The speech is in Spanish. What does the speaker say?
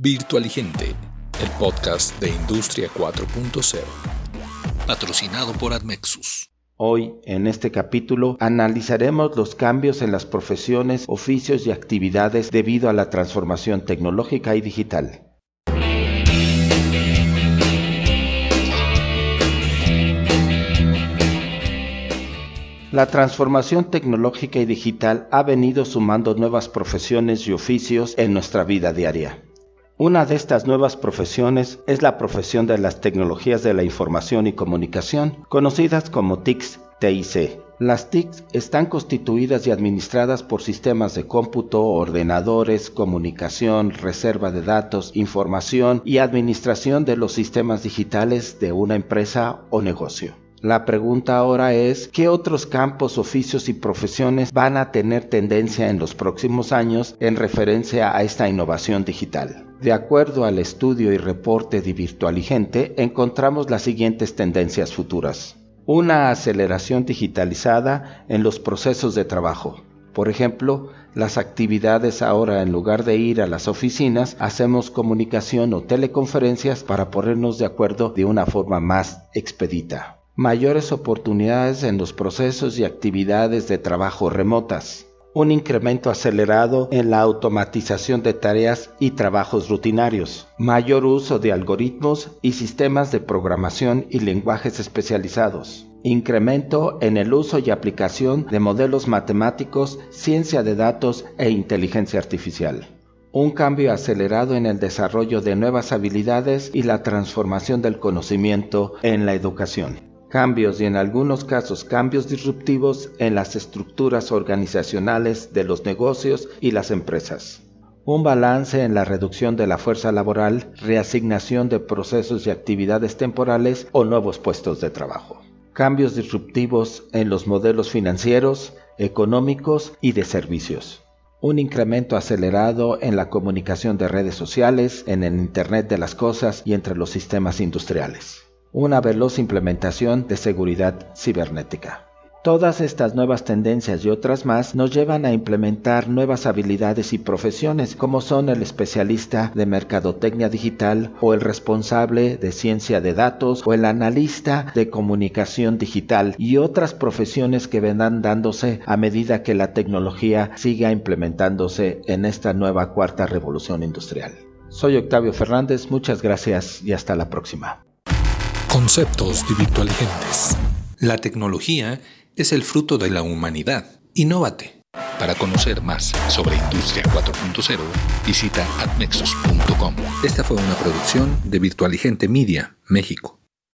Virtualigente, el podcast de Industria 4.0, patrocinado por Admexus. Hoy, en este capítulo, analizaremos los cambios en las profesiones, oficios y actividades debido a la transformación tecnológica y digital. La transformación tecnológica y digital ha venido sumando nuevas profesiones y oficios en nuestra vida diaria. Una de estas nuevas profesiones es la profesión de las tecnologías de la información y comunicación, conocidas como TICs, TIC. Las TICs están constituidas y administradas por sistemas de cómputo, ordenadores, comunicación, reserva de datos, información y administración de los sistemas digitales de una empresa o negocio. La pregunta ahora es, ¿qué otros campos, oficios y profesiones van a tener tendencia en los próximos años en referencia a esta innovación digital? De acuerdo al estudio y reporte de Virtualigente, encontramos las siguientes tendencias futuras. Una aceleración digitalizada en los procesos de trabajo. Por ejemplo, las actividades ahora en lugar de ir a las oficinas, hacemos comunicación o teleconferencias para ponernos de acuerdo de una forma más expedita. Mayores oportunidades en los procesos y actividades de trabajo remotas. Un incremento acelerado en la automatización de tareas y trabajos rutinarios, mayor uso de algoritmos y sistemas de programación y lenguajes especializados, incremento en el uso y aplicación de modelos matemáticos, ciencia de datos e inteligencia artificial. Un cambio acelerado en el desarrollo de nuevas habilidades y la transformación del conocimiento en la educación cambios y en algunos casos cambios disruptivos en las estructuras organizacionales de los negocios y las empresas. Un balance en la reducción de la fuerza laboral, reasignación de procesos y actividades temporales o nuevos puestos de trabajo. Cambios disruptivos en los modelos financieros, económicos y de servicios. Un incremento acelerado en la comunicación de redes sociales, en el Internet de las Cosas y entre los sistemas industriales una veloz implementación de seguridad cibernética. Todas estas nuevas tendencias y otras más nos llevan a implementar nuevas habilidades y profesiones como son el especialista de mercadotecnia digital o el responsable de ciencia de datos o el analista de comunicación digital y otras profesiones que vendrán dándose a medida que la tecnología siga implementándose en esta nueva cuarta revolución industrial. Soy Octavio Fernández, muchas gracias y hasta la próxima. Conceptos de virtualigentes. La tecnología es el fruto de la humanidad. Innovate. Para conocer más sobre Industria 4.0, visita admexus.com. Esta fue una producción de Virtualigente Media, México.